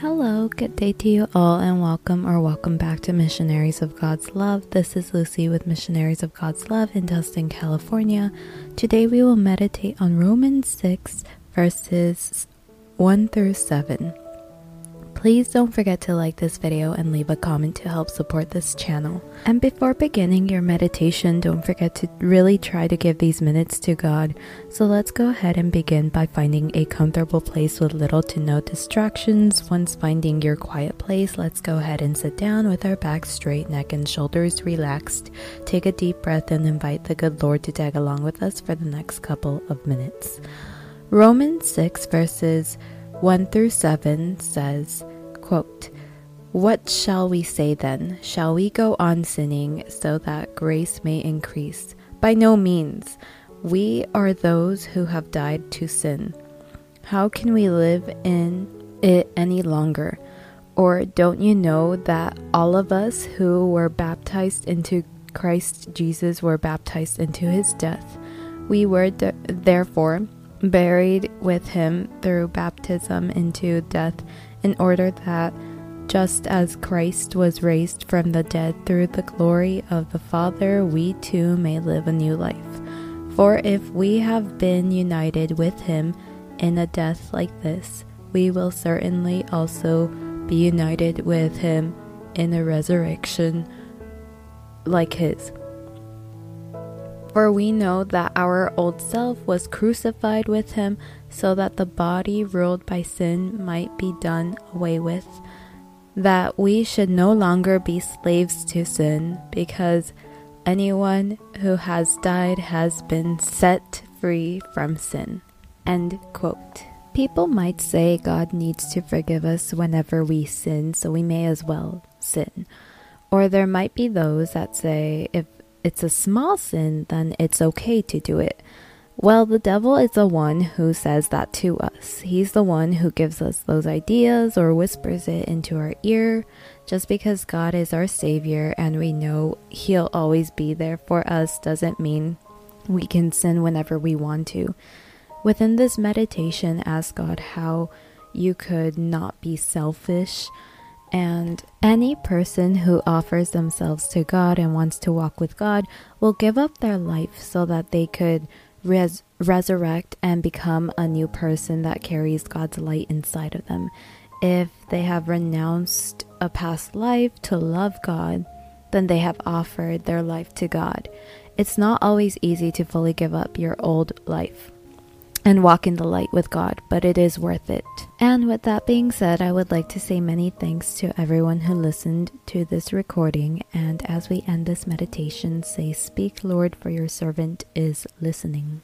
Hello, good day to you all, and welcome or welcome back to Missionaries of God's Love. This is Lucy with Missionaries of God's Love in Tustin, California. Today we will meditate on Romans 6, verses 1 through 7. Please don't forget to like this video and leave a comment to help support this channel. And before beginning your meditation, don't forget to really try to give these minutes to God. So let's go ahead and begin by finding a comfortable place with little to no distractions. Once finding your quiet place, let's go ahead and sit down with our back straight, neck and shoulders relaxed. Take a deep breath and invite the good Lord to tag along with us for the next couple of minutes. Romans 6 verses 1 through 7 says, quote, What shall we say then? Shall we go on sinning so that grace may increase? By no means. We are those who have died to sin. How can we live in it any longer? Or don't you know that all of us who were baptized into Christ Jesus were baptized into his death? We were de- therefore buried with him through baptism into death, in order that, just as Christ was raised from the dead through the glory of the Father, we too may live a new life. For if we have been united with him in a death like this, we will certainly also be united with him in a resurrection like his. For we know that our old self was crucified with him, so that the body ruled by sin might be done away with, that we should no longer be slaves to sin, because anyone who has died has been set free from sin. End quote. People might say God needs to forgive us whenever we sin, so we may as well sin. Or there might be those that say if it's a small sin, then it's okay to do it. Well, the devil is the one who says that to us. He's the one who gives us those ideas or whispers it into our ear. Just because God is our Savior and we know He'll always be there for us doesn't mean we can sin whenever we want to. Within this meditation, ask God how you could not be selfish and any person who offers themselves to God and wants to walk with God will give up their life so that they could res- resurrect and become a new person that carries God's light inside of them. If they have renounced a past life to love God, then they have offered their life to God. It's not always easy to fully give up your old life and walk in the light with God, but it is worth it. And with that being said, I would like to say many thanks to everyone who listened to this recording. And as we end this meditation, say, Speak, Lord, for your servant is listening.